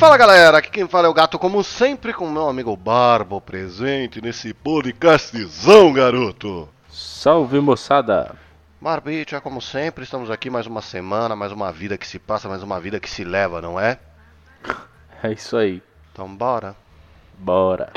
Fala galera, aqui quem fala é o Gato, como sempre, com meu amigo Barbo presente nesse podcastzão, garoto. Salve moçada! Marbitia, como sempre, estamos aqui mais uma semana, mais uma vida que se passa, mais uma vida que se leva, não é? É isso aí, Então bora. bora!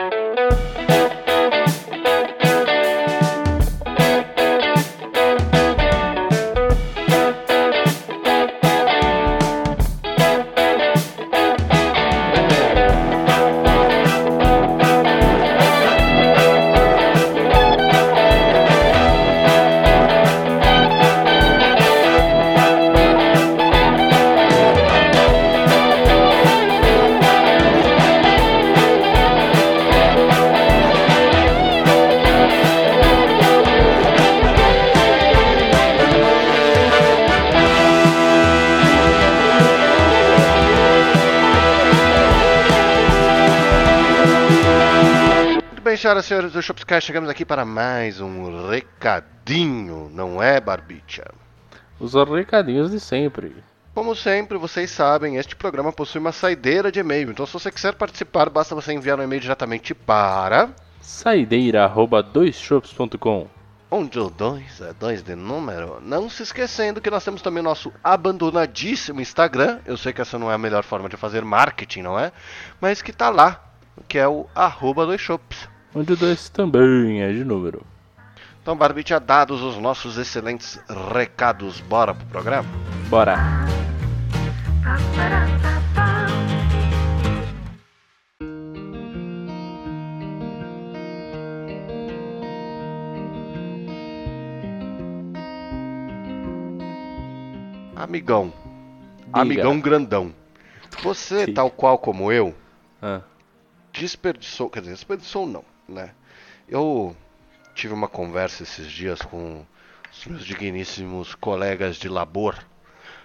Senhoras e senhores do Shopscast, chegamos aqui para mais um recadinho, não é, Barbicha? Os recadinhos de sempre. Como sempre, vocês sabem, este programa possui uma saideira de e-mail, então se você quiser participar, basta você enviar um e-mail diretamente para... Saideira arroba doisshops.com Onde o 2 é 2 de número. Não se esquecendo que nós temos também o nosso abandonadíssimo Instagram. Eu sei que essa não é a melhor forma de fazer marketing, não é? Mas que tá lá, que é o arroba dois shops. Onde o dois também é de número. Então, Barbicha, dados os nossos excelentes recados, bora pro programa? Bora! Amigão. Diga. Amigão grandão. Você, Sim. tal qual como eu, Ah, desperdiçou, quer dizer, desperdiçou não, né? Eu tive uma conversa esses dias com os meus digníssimos colegas de labor,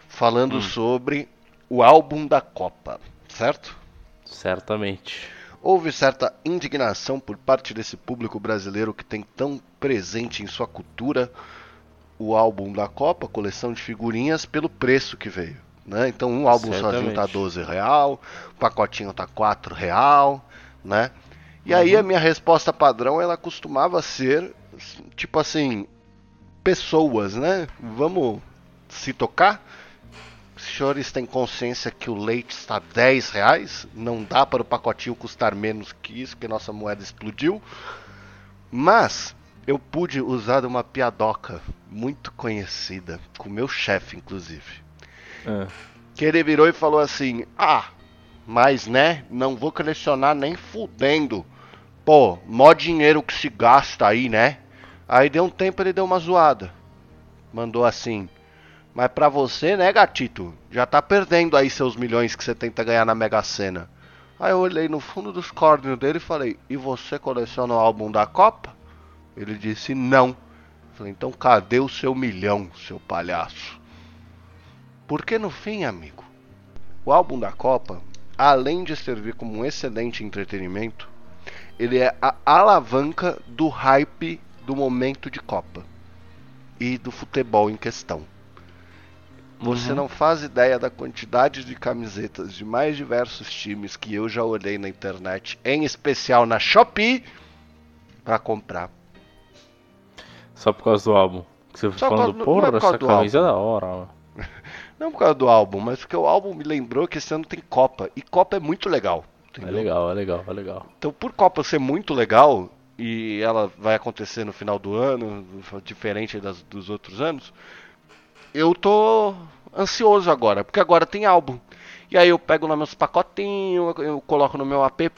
falando sobre o álbum da Copa, certo? certamente. Houve certa indignação por parte desse público brasileiro que tem tão presente em sua cultura o álbum da Copa, coleção de figurinhas, pelo preço que veio. Né? Então um álbum sozinho tá Certamente. 12 real, o pacotinho tá 4 real, né? E aí a minha resposta padrão ela costumava ser tipo assim, pessoas, né? Vamos se tocar? Os senhores têm consciência que o leite está 10 reais? Não dá para o pacotinho custar menos que isso, porque nossa moeda explodiu. Mas eu pude usar uma piadoca muito conhecida, com meu chefe, inclusive. Ah, Que ele virou e falou assim: Ah, mas né, não vou colecionar nem fudendo. Pô, mó dinheiro que se gasta aí, né? Aí deu um tempo ele deu uma zoada. Mandou assim: Mas pra você, né, gatito? Já tá perdendo aí seus milhões que você tenta ganhar na Mega Sena. Aí eu olhei no fundo dos córneos dele e falei: E você coleciona o álbum da Copa? Ele disse: Não. Falei: Então cadê o seu milhão, seu palhaço? Porque no fim, amigo, o álbum da Copa, além de servir como um excelente entretenimento, ele é a alavanca do hype do momento de Copa e do futebol em questão. Você Uhum. não faz ideia da quantidade de camisetas de mais diversos times que eu já olhei na internet, em especial na Shopee, para comprar. só por causa do álbum. Que você Só falando, do- porra, é por causa essa camisa é da hora. Mano." Não por causa do álbum, mas porque o álbum me lembrou que esse ano tem Copa. E Copa é muito legal. É entendeu? legal, é legal, é legal. Então, por Copa ser muito legal, e ela vai acontecer no final do ano, diferente das, dos outros anos, eu tô ansioso agora, porque agora tem álbum. E aí eu pego lá meus pacotinhos, eu coloco no meu app,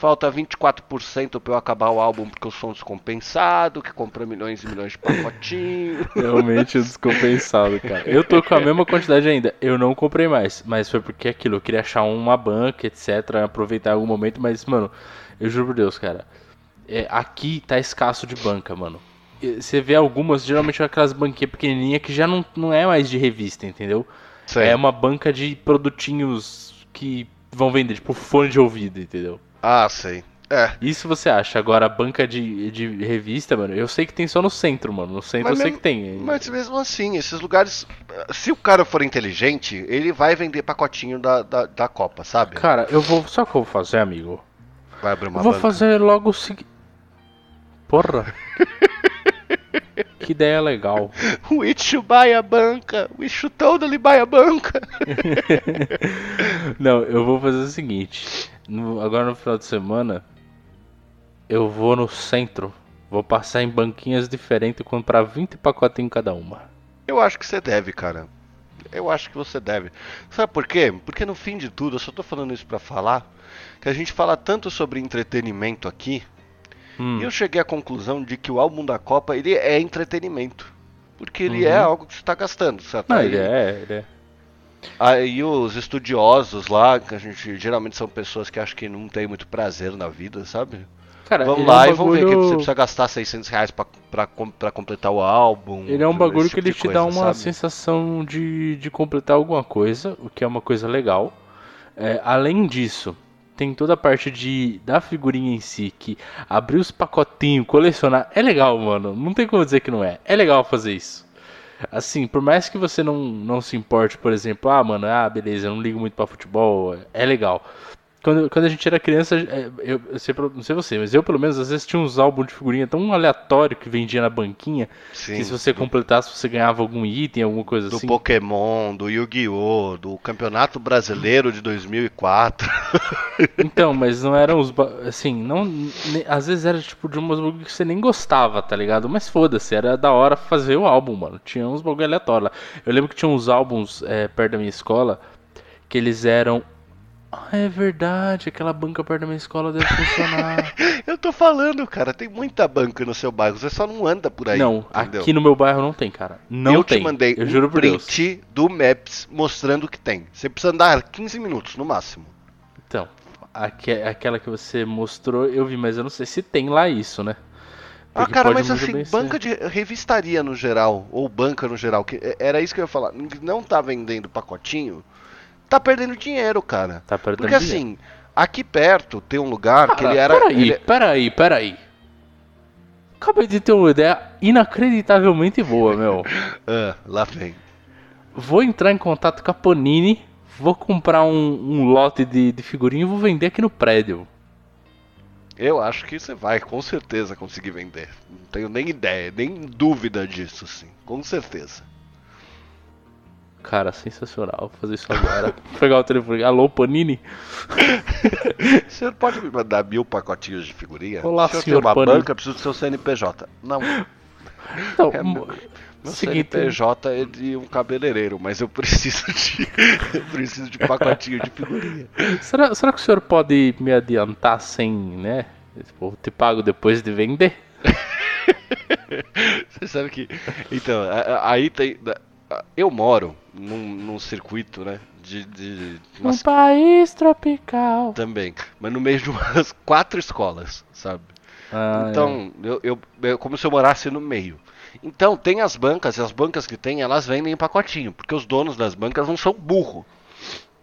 falta 24% pra eu acabar o álbum porque eu sou um descompensado, que compra milhões e milhões de pacotinhos. Realmente descompensado, cara. Eu tô com a mesma quantidade ainda. Eu não comprei mais, mas foi porque aquilo, eu queria achar uma banca, etc, aproveitar algum momento, mas mano, eu juro por Deus, cara. é, aqui tá escasso de banca, mano. Você vê algumas, geralmente aquelas banquinhas pequenininhas que já não, não é mais de revista, entendeu? Sei. É uma banca de produtinhos que vão vender, tipo fone de ouvido, entendeu? Ah, sei. É. Isso você acha. Agora, a banca de, de revista, mano, eu sei que tem só no centro, mano. No centro Mas eu sei mesmo- que tem. Mas mesmo assim, esses lugares. Se o cara for inteligente, ele vai vender pacotinho da, da, da Copa, sabe? Cara, eu vou. Sabe o que eu vou fazer, amigo? Vai abrir uma Eu vou banca. fazer logo o seguinte. Porra. que ideia legal. We should buy a banca. We should totally buy a banca. Não, eu vou fazer o seguinte. no- agora no final de semana, eu vou no centro. Vou passar em banquinhas diferentes e comprar 20 pacotinhos cada uma. Eu acho que você deve, cara. Eu acho que você deve. Sabe por quê? Porque no fim de tudo, eu só tô falando isso pra falar que a gente fala tanto sobre entretenimento aqui, Hum, e eu cheguei à conclusão de que o álbum da Copa, ele é entretenimento. Porque ele Uhum. é algo que você tá gastando, certo? Não, Aí- ele é, ele é. Aí os estudiosos lá, que a gente geralmente são pessoas que acham que não tem muito prazer na vida, sabe? Cara, Vamos lá é um e vamos ver que você precisa gastar 600 reais pra, pra, pra completar o álbum. Ele é um bagulho tipo que ele te dá coisa, uma sabe? sensação de, de completar alguma coisa, o que é uma coisa legal. É, além disso, tem toda a parte de da figurinha em si, que abrir os pacotinhos, colecionar, é legal, mano. Não tem como dizer que não é. É legal fazer isso. Assim, por mais que você não, não se importe, por exemplo, ah, mano, ah, beleza, eu não ligo muito pra futebol, é legal. Quando, quando a gente era criança, é, eu, eu sei, não sei você, mas eu pelo menos às vezes tinha uns álbuns de figurinha tão aleatório que vendia na banquinha, Sim, que se você do, completasse você ganhava algum item, alguma coisa do assim. Pokémon, do Yu-Gi-Oh!, do Campeonato Brasileiro de 2004. Então, mas não eram os. Assim, não. Às vezes era tipo de umas bagulho que você nem gostava, tá ligado? Mas foda-se, era da hora fazer o álbum, mano. Tinha uns bagulho aleatório lá. Eu lembro que tinha uns álbuns é, perto da minha escola que eles eram. Ah, é verdade, aquela banca perto da minha escola deve funcionar. Eu tô falando, cara, tem muita banca no seu bairro, você só não anda por aí. não, entendeu? aqui no meu bairro não tem, cara. Não eu tem. te mandei eu um juro por Deus. print do Maps mostrando que tem. Você precisa andar 15 minutos no máximo. Então, aque- aquela que você mostrou, eu vi, mas eu não sei se tem lá isso, né? Ah, Porque cara, pode mas assim, bem ser. banca de revistaria no geral, ou banca no geral, que é- era isso que eu ia falar. Não tá vendendo pacotinho, tá perdendo dinheiro, cara. Tá perdendo Porque dinheiro. assim, aqui perto tem um lugar que Cara, ele era. Peraí, ele- peraí, peraí. Acabei de ter uma ideia inacreditavelmente boa, meu. Ah, lá vem. Vou entrar em contato com a Panini, vou comprar um, um lote de, de figurinha e vou vender aqui no prédio. Eu acho que você vai com certeza conseguir vender. Não tenho nem ideia, nem dúvida disso, sim. Com certeza. Cara, sensacional. Vou fazer isso agora. Vou pegar o telefone. Alô, Panini? O senhor pode me mandar mil pacotinhos de figurinha? Olá, o senhor, senhor uma Panini. banca, preciso do seu CNPJ. Não, Então, É, meu- meu seguinte, CNPJ é de um cabeleireiro, mas eu preciso de. eu preciso de pacotinho de figurinha. será, será que o senhor pode me adiantar sem, né? Tipo, te pago depois de vender? Você sabe que. Então, aí tem. Eu moro num, num circuito, né? De. de Um umas- país tropical. Também. Mas no meio de umas quatro escolas, sabe? Ah, Então, eu, eu, eu- como se eu morasse no meio. Então, tem as bancas, e as bancas que tem, elas vendem em pacotinho, porque os donos das bancas não são burro.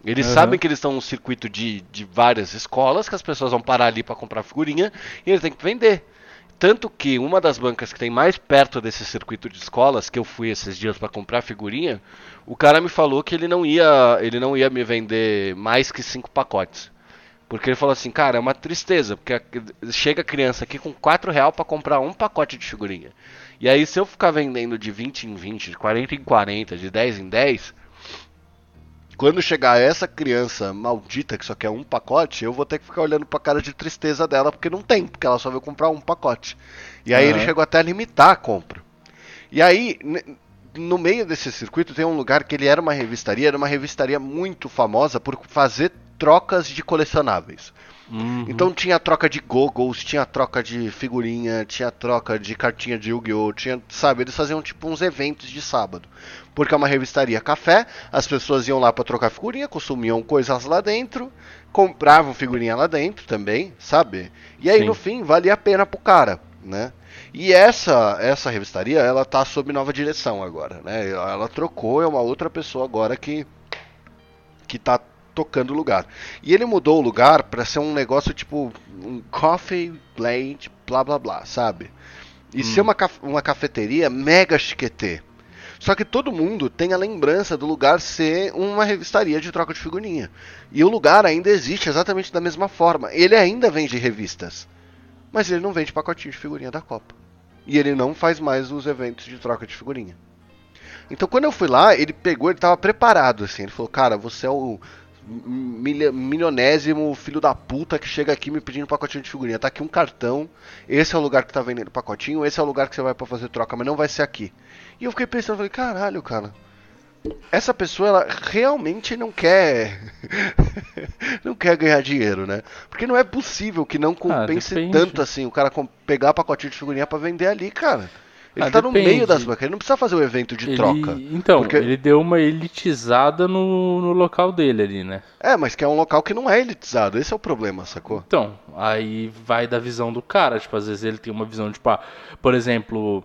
Eles Aham. sabem que eles estão num circuito de, de várias escolas, que as pessoas vão parar ali para comprar figurinha, e eles têm que vender. Tanto que uma das bancas que tem mais perto desse circuito de escolas, que eu fui esses dias para comprar figurinha, o cara me falou que ele não ia, ele não ia me vender mais que cinco pacotes. Porque ele falou assim, cara, é uma tristeza, porque chega criança aqui com 4 real pra comprar um pacote de figurinha. E aí se eu ficar vendendo de 20 em 20, de 40 em 40, de 10 em 10, quando chegar essa criança maldita que só quer um pacote, eu vou ter que ficar olhando pra cara de tristeza dela, porque não tem, porque ela só veio comprar um pacote. E aí ele Aham. chegou até a limitar a compra. E aí, no meio desse circuito tem um lugar que ele era uma revistaria, era uma revistaria muito famosa por fazer trocas de colecionáveis. Uhum. Então tinha troca de goggles, tinha troca de figurinha, tinha troca de cartinha de Yu-Gi-Oh! Tinha, sabe, eles faziam tipo uns eventos de sábado. Porque é uma revistaria café, as pessoas iam lá pra trocar figurinha, consumiam coisas lá dentro, compravam figurinha lá dentro também, sabe? E aí Sim. no fim valia a pena pro cara, né? E essa essa revistaria, ela tá sob nova direção agora, né? Ela trocou, é uma outra pessoa agora que que tá tocando o lugar. E ele mudou o lugar pra ser um negócio tipo um coffee blade, blá blá blá, sabe? E ser uma, uma cafeteria mega chiquetê. Só que todo mundo tem a lembrança do lugar ser uma revistaria de troca de figurinha. E o lugar ainda existe exatamente da mesma forma. Ele ainda vende revistas. Mas ele não vende pacotinho de figurinha da Copa. E ele não faz mais os eventos de troca de figurinha. Então quando eu fui lá, ele pegou, ele tava preparado assim. Ele falou: "Cara, você é o milha- milionésimo filho da puta que chega aqui me pedindo pacotinho de figurinha. Tá aqui um cartão. Esse é o lugar que tá vendendo pacotinho, esse é o lugar que você vai pra fazer troca, mas não vai ser aqui". E eu fiquei pensando, falei: "Caralho, cara. Essa pessoa ela realmente não quer não quer ganhar dinheiro, né? Porque não é possível que não compense depende. tanto assim o cara pegar pacotinho de figurinha pra vender ali, cara. Ele Ah, tá no depende. meio das bancas, ele não precisa fazer o evento de Ele- troca. Então, Porque- ele deu uma elitizada no, no local dele ali, né? É, mas que é um local que não é elitizado, esse é o problema, sacou? Então, aí vai da visão do cara. Tipo, às vezes ele tem uma visão, tipo, ah, por exemplo,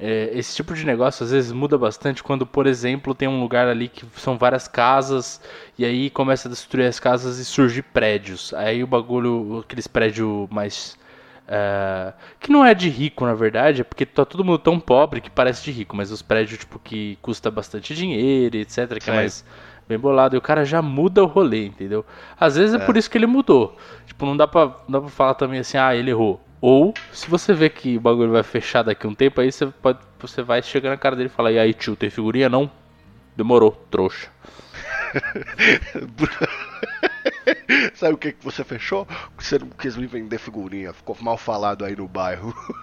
é, esse tipo de negócio às vezes muda bastante quando, por exemplo, tem um lugar ali que são várias casas e aí começa a destruir as casas e surgir prédios. Aí o bagulho, aqueles prédios mais. É, que não é de rico, na verdade, é porque tá todo mundo tão pobre que parece de rico, mas os prédios, tipo, que custa bastante dinheiro, etc., que é mais bem bolado, e o cara já muda o rolê, entendeu? Às vezes é, por isso que ele mudou. Tipo, não dá pra, não dá pra falar também assim, ah, ele errou. Ou, se você vê que o bagulho vai fechar daqui a um tempo, aí você, pode, você vai chegar na cara dele e falar, e aí, tio, tem figurinha? Não? Demorou, trouxa. Sabe o que, que você fechou? Você não quis me vender figurinha, ficou mal falado aí no bairro.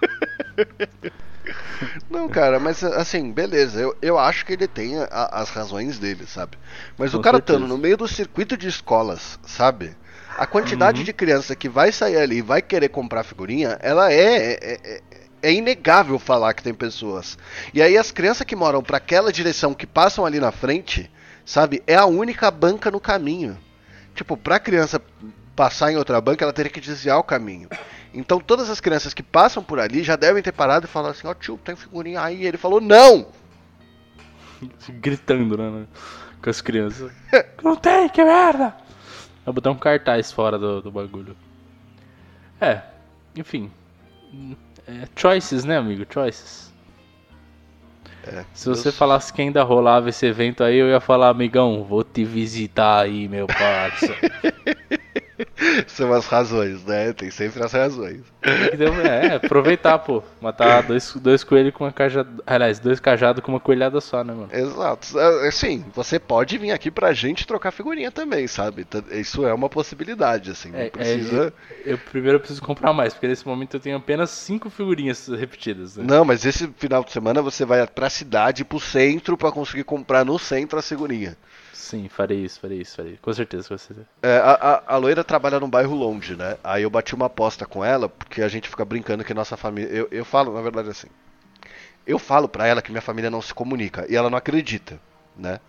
Não, cara, mas assim, beleza, eu, eu acho que ele tem a- as razões dele, sabe? Mas o Com cara certeza. estando no meio do circuito de escolas, sabe? A Uhum. quantidade de criança que vai sair ali e vai querer comprar figurinha, ela é, é, é, é inegável falar que tem pessoas. E aí as crianças que moram para aquela direção que passam ali na frente, sabe? É a única banca no caminho. Tipo, pra criança passar em outra banca, ela teria que desviar o caminho. Então todas as crianças que passam por ali já devem ter parado e falado assim, ó tio, tem figurinha aí. E ele falou, não! Gritando, né? Com as crianças. não tem, que merda! Vai botar um cartaz fora do, do bagulho. É, enfim. É, choices, né, amigo? Choices. É, Se você eu- falasse que ainda rolava esse evento aí, eu ia falar, amigão, vou te visitar aí, meu parça. São as razões, né? Tem sempre as razões. É, aproveitar, pô. Matar dois, dois coelhos com uma cajada. Aliás, dois cajados com uma coelhada só, né, mano? Exato. É, Assim, você pode vir aqui pra gente trocar figurinha também, sabe? Isso é uma possibilidade, assim. Não É, é, precisa. Eu primeiro preciso comprar mais, porque nesse momento eu tenho apenas cinco figurinhas repetidas. Né? Não, mas esse final de semana você vai pra cidade, pro centro, pra conseguir comprar no centro a figurinha. Sim, farei isso, farei isso, farei. Com certeza, com certeza. É, a, a, a loira trabalha num bairro longe, né? Aí eu bati uma aposta com ela, porque a gente fica brincando que nossa família. Eu, eu falo, na verdade, assim. Eu falo pra ela que minha família não se comunica e ela não acredita, né?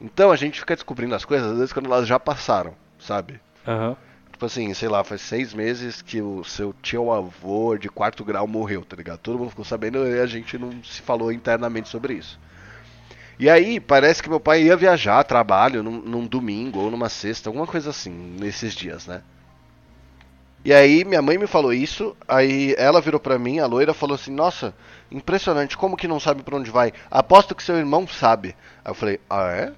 Então a gente fica descobrindo as coisas, às vezes, quando elas já passaram, sabe? Aham. Tipo assim, sei lá, faz seis meses que o seu tio avô de quarto grau morreu, tá ligado? Todo mundo ficou sabendo e a gente não se falou internamente sobre isso. E aí, parece que meu pai ia viajar trabalho num, num domingo ou numa sexta, alguma coisa assim, nesses dias, né? E aí, minha mãe me falou isso, aí ela virou pra mim, a loira, falou assim: Nossa, impressionante, como que não sabe pra onde vai? Aposto que seu irmão sabe. Aí eu falei: Ah, é?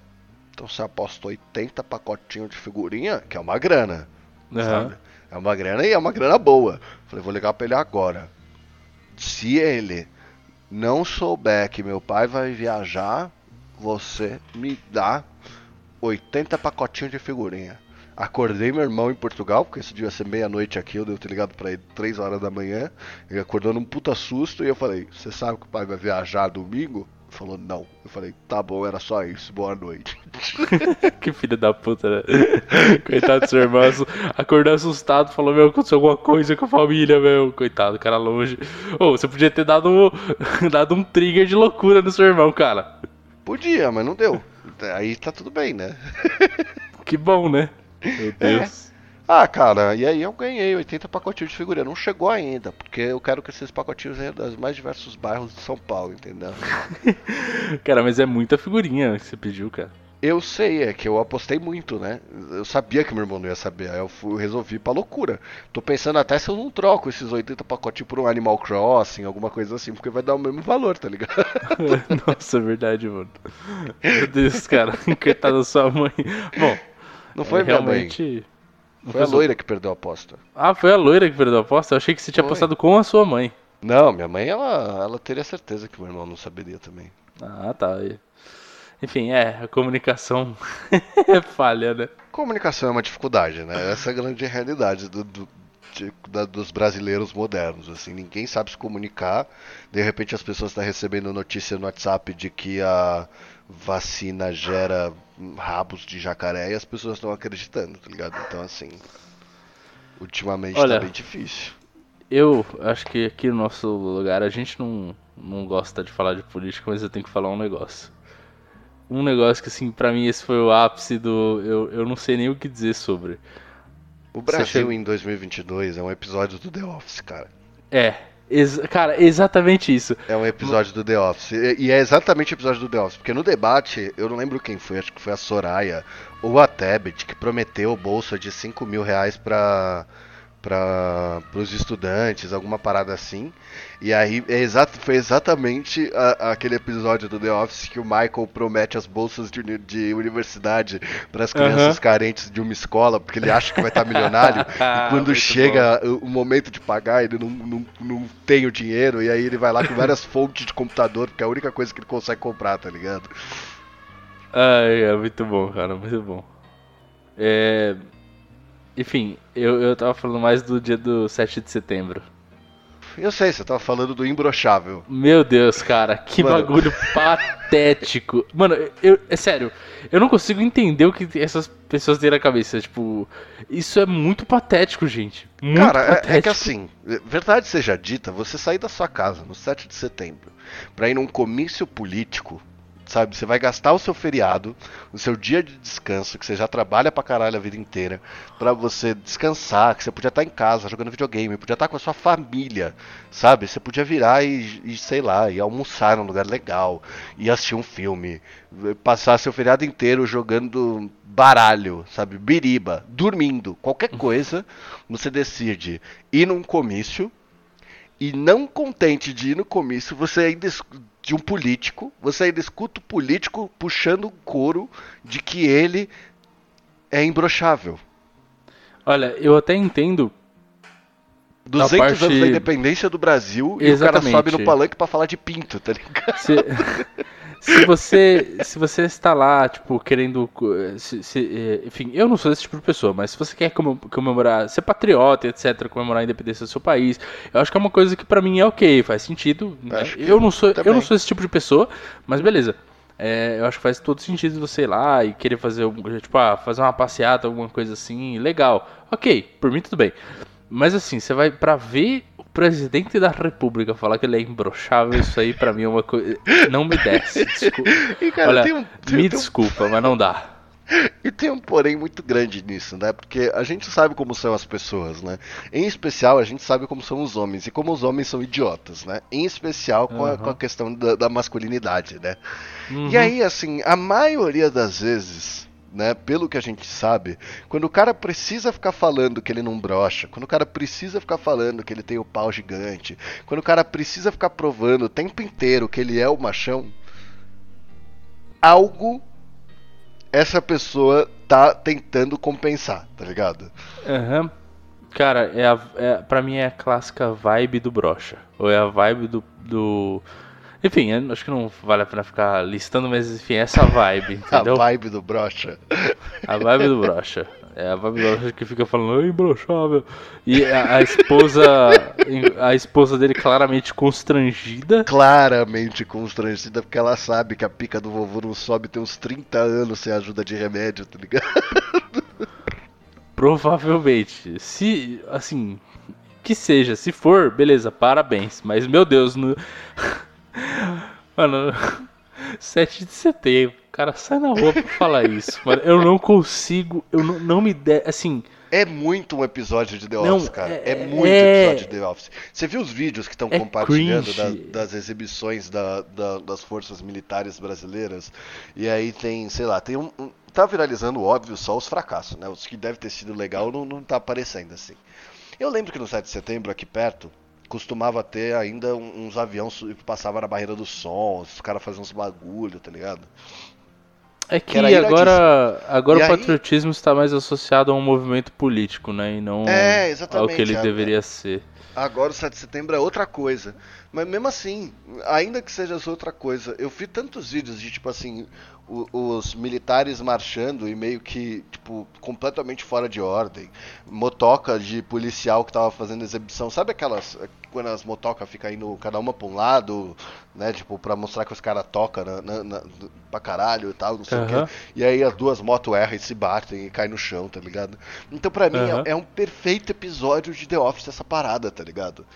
Então você aposta 80 pacotinhos de figurinha, que é uma grana Aham. sabe? É uma grana e é uma grana boa. Falei, vou ligar pra ele agora. Se ele não souber que meu pai vai viajar, você me dá 80 pacotinhos de figurinha. Acordei meu irmão em Portugal, porque isso devia ser meia-noite aqui, eu devo ter ligado pra ele 3 horas da manhã. Ele acordou num puta susto e eu falei, você sabe que o pai vai viajar domingo? Ele falou, não. Eu falei, tá bom, era só isso, boa noite. que filho da puta, né? Coitado do seu irmão. Acordou assustado, falou, meu, aconteceu alguma coisa com a família, meu. Coitado, cara longe. Ô, você podia ter dado, um- dado um trigger de loucura no seu irmão, cara. Podia, mas não deu. Aí tá tudo bem, né? Que bom, né? Meu Deus. Ah, cara, e aí eu ganhei 80 pacotinhos de figurinha. Não chegou ainda, porque eu quero que esses pacotinhos venham dos mais diversos bairros de São Paulo, entendeu? Cara, mas é muita figurinha que você pediu, cara. Eu sei, é que eu apostei muito, né? Eu sabia que meu irmão não ia saber, aí eu, fui, resolvi pra loucura. Tô pensando até se eu não troco esses 80 pacotes por um Animal Crossing, alguma coisa assim, porque vai dar o mesmo valor, tá ligado? Nossa, é verdade, mano. Meu Deus, cara, coitada da sua mãe. Bom, Não foi minha mãe, realmente. não foi a loira que perdeu a aposta. Ah, foi a loira que perdeu a aposta? Eu achei que você tinha Foi. apostado com a sua mãe. Não, minha mãe, ela, ela teria certeza que o meu irmão não saberia também. Ah, tá. Enfim, é, a comunicação é falha, né? Comunicação é uma dificuldade, né? Essa é a grande realidade do- do- de- da- dos brasileiros modernos. Assim, ninguém sabe se comunicar. De repente as pessoas estão recebendo notícia no WhatsApp de que a vacina gera rabos de jacaré e as pessoas estão acreditando, tá ligado? Então assim, ultimamente Olha, tá bem difícil. Eu acho que aqui no nosso lugar a gente não, não gosta de falar de política, mas eu tenho que falar um negócio. Um negócio que, assim, pra mim esse foi o ápice do. Eu, eu não sei nem o que dizer sobre. O Brasil em 2022 é um episódio do The Office, cara. É, ex- cara, exatamente isso. É um episódio do The Office. E é exatamente o episódio do The Office. Porque no debate, eu não lembro quem foi, acho que foi a Soraya ou a Tebet, que prometeu bolsa de 5 mil reais para para os estudantes, alguma parada assim. E aí é exato, foi exatamente a- aquele episódio do The Office que o Michael promete as bolsas de, de universidade para as crianças Aham. carentes de uma escola, porque ele acha que vai estar milionário. e quando Muito chega o o momento de pagar, ele não, não, não tem o dinheiro, e aí ele vai lá com várias fontes de computador, porque é a única coisa que ele consegue comprar, tá ligado? Ai, é muito bom, cara, muito bom. É. Enfim, eu, eu tava falando mais do dia do 7 de setembro. Eu sei, você tava falando do imbrochável. Meu Deus, cara, que Mano. bagulho patético. Mano, eu, é sério, eu não consigo entender o que essas pessoas têm na cabeça. Tipo, isso é muito patético, gente. Muito Cara, é- patético. é, que assim, verdade seja dita, você sair da sua casa no 7 de setembro pra ir num comício político, sabe? Você vai gastar o seu feriado, o seu dia de descanso, que você já trabalha pra caralho a vida inteira, pra você descansar, que você podia estar em casa jogando videogame, podia estar com a sua família, sabe? Você podia virar e, e, sei lá, ir almoçar num lugar legal, ir assistir um filme, passar seu feriado inteiro jogando baralho, sabe? Biriba, dormindo, qualquer coisa, você decide ir num comício e não contente de ir no comício, você ainda de um político, você ainda escuta o político puxando o couro de que ele é imbrochável. Olha, eu até entendo. 200 parte- anos da independência do Brasil e o Exatamente. cara sobe no palanque pra falar de pinto, tá ligado? Se, se você se você está lá, tipo, querendo. se- se- eh, enfim, eu não sou esse tipo de pessoa, mas se você quer comem- comemorar, ser patriota, etc., comemorar a independência do seu país, eu acho que é uma coisa que pra mim é ok, faz sentido. né? Eu não sou, eu não sou esse tipo de pessoa, mas beleza. É, eu acho que faz todo sentido você ir lá e querer fazer, tipo, ah, fazer uma passeata, alguma coisa assim, legal. Ok, por mim tudo bem. Mas assim, você vai pra ver o presidente da república falar que ele é imbrochável, isso aí pra mim é uma coisa. Não me desce. Desculpa. E cara, Olha, tem um, me tem um desculpa, mas não dá. E tem um porém muito grande nisso, né? Porque a gente sabe como são as pessoas, né? Em especial, a gente sabe como são os homens e como os homens são idiotas, né? Em especial com, a, Aham. com a questão da, da masculinidade, né? Uhum. E aí, assim, a maioria das vezes, né, pelo que a gente sabe, quando o cara precisa ficar falando que ele não brocha, quando o cara precisa ficar falando que ele tem o pau gigante, quando o cara precisa ficar provando o tempo inteiro que ele é o machão, algo essa pessoa tá tentando compensar, tá ligado? Aham. Cara, é a, é, pra mim é a clássica vibe do brocha. Ou é a vibe do. do... Enfim, acho que não vale a pena ficar listando, mas enfim, é essa vibe, entendeu? A vibe do brocha. A vibe do brocha. É a vibe do brocha que fica falando, ai, brochável. E a, a esposa. A esposa dele claramente constrangida. Claramente constrangida, porque ela sabe que a pica do vovô não sobe tem uns 30 anos sem ajuda de remédio, tá ligado? Provavelmente. Se, assim, que seja, se for, beleza, parabéns. Mas, meu Deus, no... Mano, 7 de setembro. Cara sai na rua pra falar isso. Mano, eu não consigo. Eu não, não me der. Assim. É muito um episódio de The Não, Office, cara. É, é- muito é- episódio de The Office. Você viu os vídeos que estão É compartilhando da- das exibições da- da- das forças militares brasileiras? E aí tem, sei lá, tem um. um- tá viralizando, óbvio, só os fracassos, né? Os que deve ter sido legal não, não tá aparecendo assim. Eu lembro que no 7 de setembro, aqui perto, costumava ter ainda uns aviões que passavam na barreira do som, os caras faziam uns bagulho, tá ligado? É que iradíssimo. agora, agora E o aí- patriotismo está mais associado a um movimento político, né? E não É, ao que ele é. deveria ser. Agora o 7 de setembro é outra coisa. Mas mesmo assim, ainda que seja outra coisa, eu vi tantos vídeos de tipo assim, o- os militares marchando e meio que, tipo, completamente fora de ordem. Motoca de policial que tava fazendo exibição. Sabe aquelas. Quando as motocas ficam indo cada uma pra um lado, né? Tipo, pra mostrar que os caras tocam na, na, na- pra caralho e tal, não sei o quê. E aí as duas motos erram e se batem e caem no chão, tá ligado? Então pra mim é- Aham. é, um perfeito episódio de The Office essa parada, tá ligado?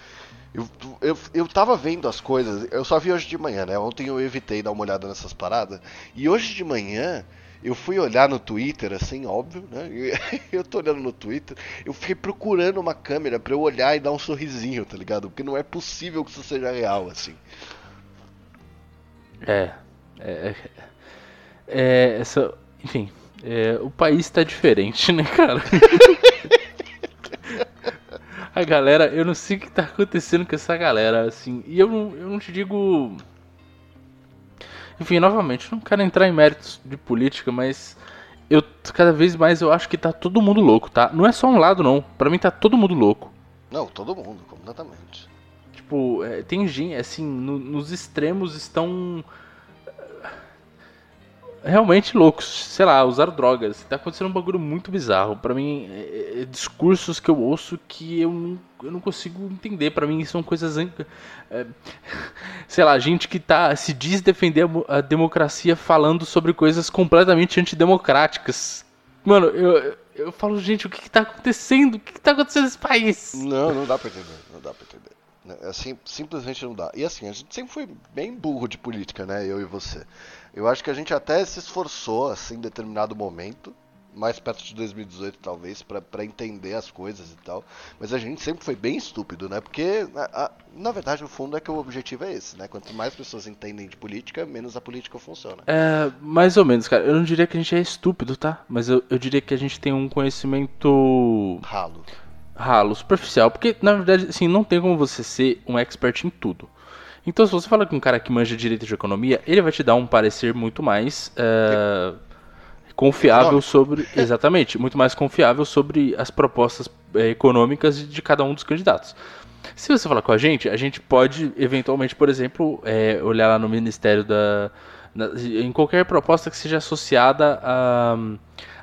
Eu, eu, eu tava vendo as coisas, eu só vi hoje de manhã, né? Ontem eu evitei dar uma olhada nessas paradas. E hoje de manhã eu fui olhar no Twitter, assim, óbvio, né? Eu tô olhando no Twitter, eu fiquei procurando uma câmera pra eu olhar e dar um sorrisinho, tá ligado? Porque não é possível que isso seja real, assim. É. É. é essa, enfim. é, o país tá diferente, né, cara? A galera, eu não sei o que tá acontecendo com essa galera, assim. E eu não, eu não te digo. Enfim, novamente, não quero entrar em méritos de política, mas eu cada vez mais eu acho que tá todo mundo louco, tá? Não é só um lado, não. Pra mim tá todo mundo louco. Não, todo mundo, completamente. Tipo, é, tem gente, assim, no- nos extremos estão realmente loucos. Sei lá, usaram drogas. Tá acontecendo um bagulho muito bizarro. Pra mim, é, é discursos que eu ouço que eu não, eu não consigo entender. Pra mim, são coisas. é, sei lá, gente que tá, se diz defender a, a democracia falando sobre coisas completamente antidemocráticas. Mano, eu, eu falo, gente, o que, que tá acontecendo? O que, que tá acontecendo nesse país? Não, não dá pra entender, não dá pra entender. Assim, simplesmente não dá. E assim, a gente sempre foi bem burro de política, né? Eu e você. Eu acho que a gente até se esforçou, assim, em determinado momento, mais perto de 2018 talvez, pra, pra entender as coisas e tal. Mas a gente sempre foi bem estúpido, né? Porque, a- a- na verdade, no fundo é que o objetivo é esse, né? Quanto mais pessoas entendem de política, menos a política funciona. É, mais ou menos, cara. Eu não diria que a gente é estúpido, tá? Mas eu, eu diria que a gente tem um conhecimento Ralo. ralo, superficial. Porque, na verdade, assim, não tem como você ser um expert em tudo. Então, se você fala com um cara que manja direito de economia, ele vai te dar um parecer muito mais é, confiável sobre. Exatamente, muito mais confiável sobre as propostas é, econômicas de cada um dos candidatos. Se você falar com a gente, a gente pode, eventualmente, por exemplo, é, olhar lá no Ministério da. na- em qualquer proposta que seja associada a,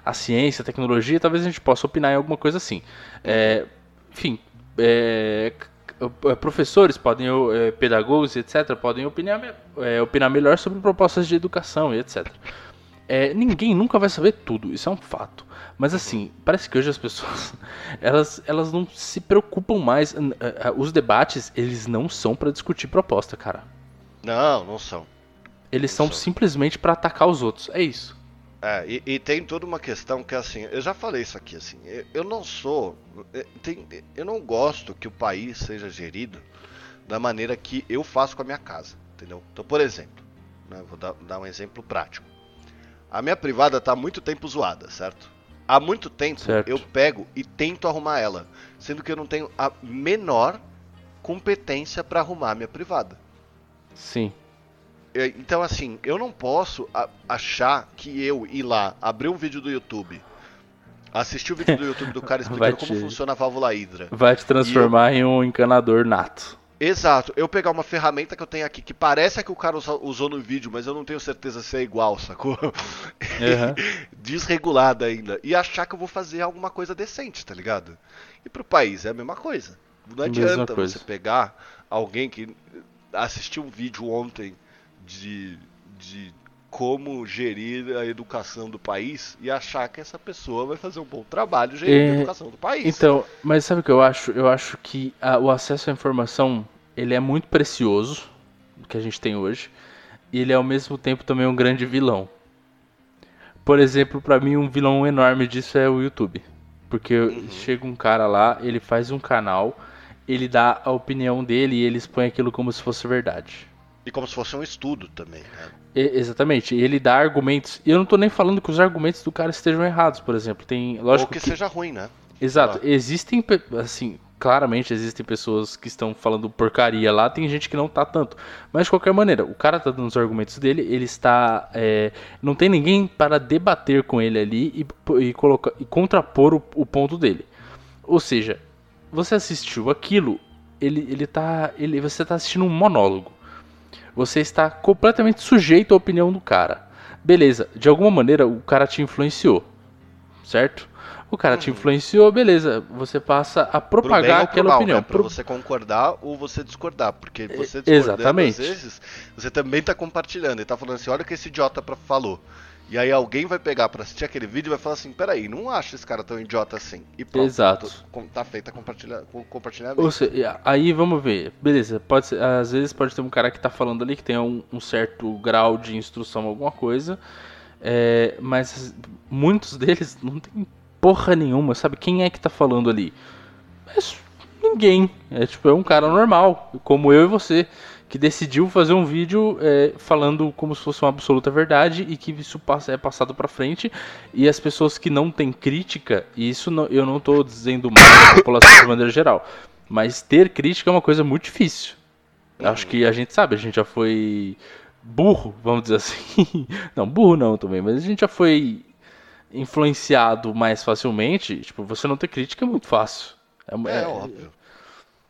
a ciência, tecnologia, talvez a gente possa opinar em alguma coisa assim. É, enfim, é, professores podem, é, pedagogos, etc., podem opinar, é, opinar melhor sobre propostas de educação e etc. É, ninguém nunca vai saber tudo, isso é um fato. Mas assim, parece que hoje as pessoas elas, elas não se preocupam mais. Eh, eh, Os debates, eles não são pra discutir proposta, cara. Não, não são. Eles são São. simplesmente pra atacar os outros. É isso. É, e, e tem toda uma questão que assim, eu já falei isso aqui, assim, eu, eu não sou, eh, tem- eu não gosto que o país seja gerido da maneira que eu faço com a minha casa, entendeu? Então, por exemplo, né, vou dar, dar um exemplo prático. A minha privada tá há muito tempo zoada, certo? Há muito tempo Certo. eu pego e tento arrumar ela, sendo que eu não tenho a menor competência para arrumar a minha privada. Sim. É, Então, assim, eu não posso achar que eu ir lá, abrir um vídeo do YouTube, assistir o vídeo do YouTube do cara explicando Vai como te- funciona a válvula hidra. Vai te transformar em um encanador nato. Exato, eu pegar uma ferramenta que eu tenho aqui que parece a que o cara usou no vídeo, mas eu não tenho certeza se é igual, sacou? Aham. Desregulada ainda. E achar que eu vou fazer alguma coisa decente, tá ligado? E pro país é a mesma coisa. Não Mesma adianta coisa. você pegar alguém que assistiu um vídeo ontem de, de como gerir a educação do país e achar que essa pessoa vai fazer um bom trabalho gerindo É, a educação do país. Então, mas sabe o que eu acho? Eu acho que a- o acesso à informação ele é muito precioso que a gente tem hoje. e ele é ao mesmo tempo também um grande vilão. Por exemplo, pra mim um vilão enorme disso é o YouTube. Porque chega um cara lá, ele faz um canal, ele dá a opinião dele e ele expõe aquilo como se fosse verdade. E como se fosse um estudo também, né? Exatamente, ele dá argumentos. E eu não tô nem falando que os argumentos do cara estejam errados, por exemplo. Tem, Ou lógico que, que, seja ruim, né? Exato. Ah. Existem, assim, claramente existem pessoas que estão falando porcaria lá, tem gente que não tá tanto. Mas de qualquer maneira, o cara tá dando os argumentos dele, ele está. é, não tem ninguém para debater com ele ali e, e, colocar, e contrapor o, o ponto dele. Ou seja, você assistiu aquilo, ele, ele tá. Ele, você tá assistindo um monólogo. Você está completamente sujeito à opinião do cara. Beleza, de alguma maneira o cara te influenciou, certo? O cara te influenciou, beleza. Você passa a Uhum. Propagar pro aquela mal, opinião. Né? Pra Pro- você concordar ou você discordar. Porque você discordando, exatamente. às vezes, você também tá compartilhando. E tá falando assim, olha o que esse idiota falou. E aí alguém vai pegar pra assistir aquele vídeo e vai falar assim, peraí, não acho esse cara tão idiota assim. E pronto. Exato. tô- com- Tá feita a compartilha, com compartilhamento. Ou seja, aí vamos ver. Beleza, pode ser, às vezes pode ter um cara que tá falando ali que tem um, um certo grau de instrução, alguma coisa. é, mas muitos deles não tem porra nenhuma, sabe? Quem é que tá falando ali? É s- ninguém. É tipo, é um cara normal, como eu e você, que decidiu fazer um vídeo é, falando como se fosse uma absoluta verdade e que isso passa, é passado pra frente. E as pessoas que não têm crítica, e isso não- eu não tô dizendo mal da população de maneira geral, mas ter crítica é uma coisa muito difícil. Acho que a gente sabe, a gente já foi burro, vamos dizer assim. Não, burro não também, mas a gente já foi influenciado mais facilmente. Tipo, você não ter crítica é muito fácil. É, óbvio.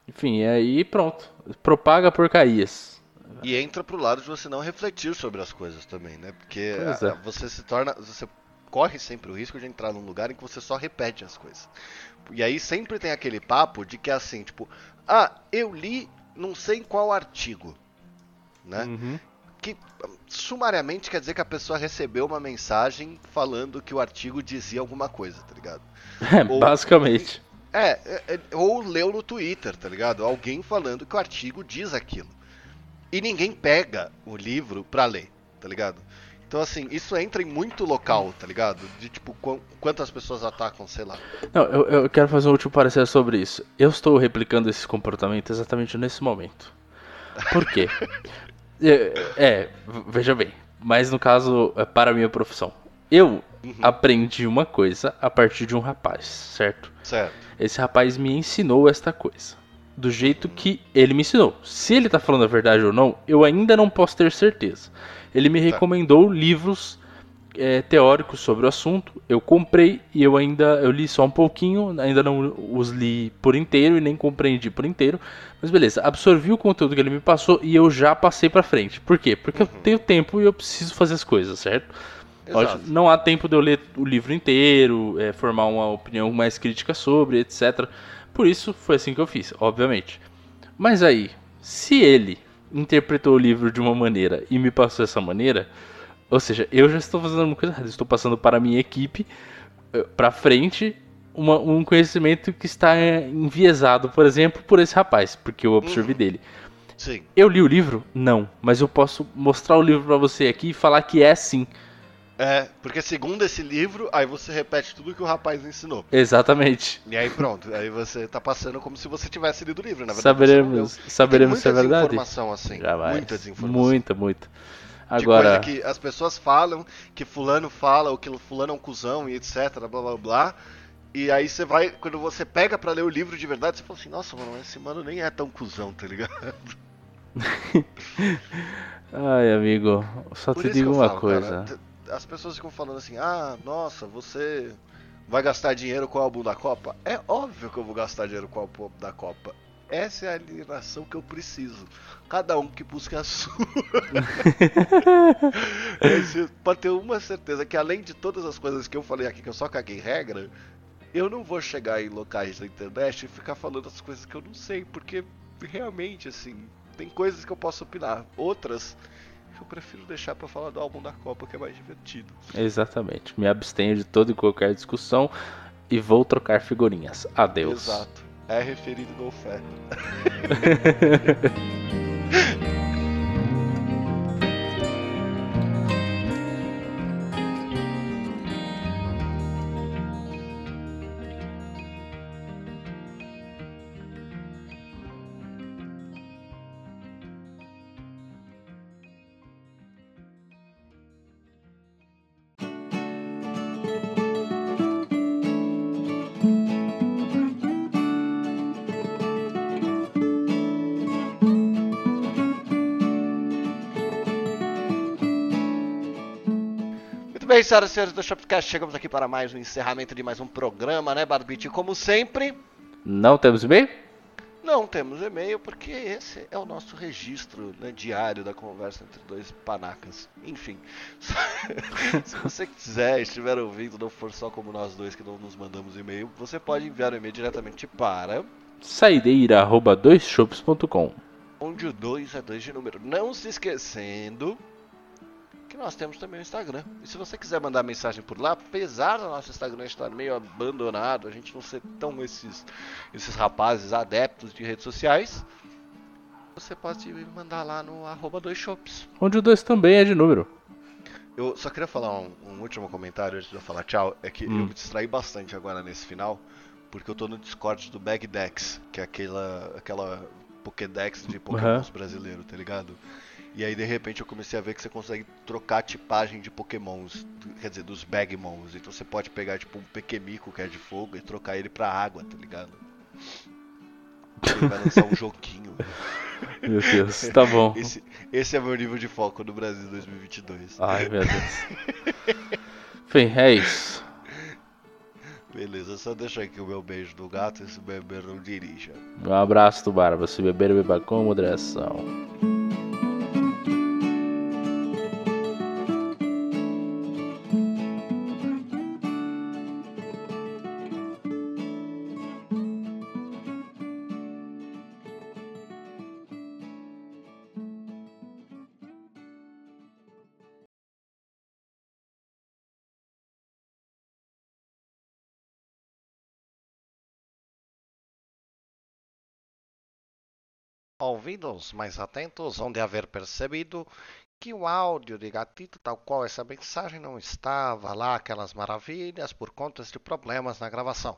Enfim, e aí pronto. Propaga porcarias. E entra pro lado de você não refletir sobre as coisas também, né? Porque a- é. você se torna. Você corre sempre o risco de entrar num lugar em que você só repete as coisas. E aí sempre tem aquele papo de que é assim, tipo, ah, eu li não sei em qual artigo. Né? Uhum. Que sumariamente quer dizer que a pessoa recebeu uma mensagem falando que o artigo dizia alguma coisa, tá ligado? É, Ou- basicamente. É, é, é, ou leu no Twitter, tá ligado? Alguém falando que o artigo diz aquilo. E ninguém pega o livro pra ler, tá ligado? Então, assim, isso entra em muito local, tá ligado? De tipo, qu- quantas pessoas atacam, sei lá. Não, eu, eu quero fazer um último parecer sobre isso. Eu estou replicando esse comportamento exatamente nesse momento. Por quê? é, é, veja bem. Mas no caso, é para a minha profissão. Eu aprendi uma coisa a partir de um rapaz, certo? Certo. Esse rapaz me ensinou esta coisa. Do jeito que ele me ensinou. Se ele tá falando a verdade ou não, eu ainda não posso ter certeza. Ele me recomendou livros é, teóricos sobre o assunto. Eu comprei e eu ainda eu li só um pouquinho, ainda não os li por inteiro e nem compreendi por inteiro. Mas beleza, absorvi o conteúdo que ele me passou e eu já passei pra frente. Por quê? Porque eu tenho tempo e eu preciso fazer as coisas, certo? Exato. não há tempo de eu ler o livro inteiro, é, formar uma opinião mais crítica sobre, etc. Por isso foi assim que eu fiz, obviamente. Mas aí, se ele interpretou o livro de uma maneira e me passou essa maneira, ou seja, eu já estou fazendo uma coisa errada, estou passando para a minha equipe, eh, para frente, uma- um conhecimento que está eh, enviesado, por exemplo, por esse rapaz, porque eu absorvi dele. Sim. Eu li o livro? Não, mas eu posso mostrar o livro para você aqui e falar que é sim. É, porque segundo esse livro, aí você repete tudo que o rapaz ensinou. Exatamente. E aí pronto, aí você tá passando como se você tivesse lido o livro, na verdade. Saberemos, saberemos se é muita verdade. desinformação assim. Jamais. Muita desinformação. Muita, muita. De Agora, coisa que as pessoas falam, que fulano fala, ou que fulano é um cuzão e etc, blá blá blá. E aí você vai, quando você pega pra ler o livro de verdade, você fala assim, nossa, mano, esse mano nem é tão cuzão, tá ligado? ai amigo, só Por te digo uma falo, coisa. cara, as pessoas ficam falando assim, ah, nossa, você vai gastar dinheiro com o álbum da Copa? É óbvio que eu vou gastar dinheiro com o álbum da Copa. Essa é a alienação que eu preciso. Cada um que busque a sua. Você pode ter uma certeza que além de todas as coisas que eu falei aqui, que eu só caguei regra, eu não vou chegar em locais da internet e ficar falando as coisas que eu não sei, porque realmente, assim, tem coisas que eu posso opinar. Outras eu prefiro deixar pra falar do álbum da Copa, que é mais divertido. Exatamente. Me abstenho de toda e qualquer discussão e vou trocar figurinhas. Adeus. Exato. É referido no fé. senhoras e senhores do Shopcast, chegamos aqui para mais um encerramento de mais um programa, né, Barbite? Como sempre, Não temos e-mail? não temos e-mail porque esse é o nosso registro né, diário da conversa entre dois panacas. Enfim, se você quiser, estiver ouvindo, não for só como nós dois que não nos mandamos e-mail, você pode enviar o e-mail diretamente para Saideira.doisshops.com onde o 2 é 2 de número. Não se esquecendo que nós temos também o Instagram. E se você quiser mandar mensagem por lá, apesar do nosso Instagram estar meio abandonado, a gente não ser tão esses, esses rapazes adeptos de redes sociais, você pode me mandar lá no arroba 2shops. Onde o 2 também é de número. Eu só queria falar um, um último comentário antes de eu falar tchau. É que Hum. eu me distraí bastante agora nesse final, porque eu tô no Discord do Bagdex, que é aquela, aquela Pokédex de Pokémons brasileiro, tá ligado? E aí de repente eu comecei a ver que você consegue trocar a tipagem de Pokémons, quer dizer, dos Bagmons. Então você pode pegar tipo um Pequemico que é de fogo e trocar ele pra água, tá ligado? Ele vai lançar um joguinho. Meu Deus, tá bom. Esse, esse é meu nível de foco no Brasil 2022. Ai, meu Deus. Enfim, é isso. Beleza, só deixa aqui o meu beijo do gato e se beber não dirija. Um abraço do Barba. Se beber, beba com moderação. Ouvidos mais atentos vão de haver percebido que o áudio de gatito, tal qual essa mensagem, não estava lá aquelas maravilhas por conta de problemas na gravação.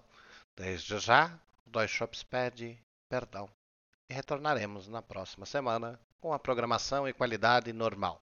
Desde já, Dois Shops pede perdão. E retornaremos na próxima semana com a programação e qualidade normal.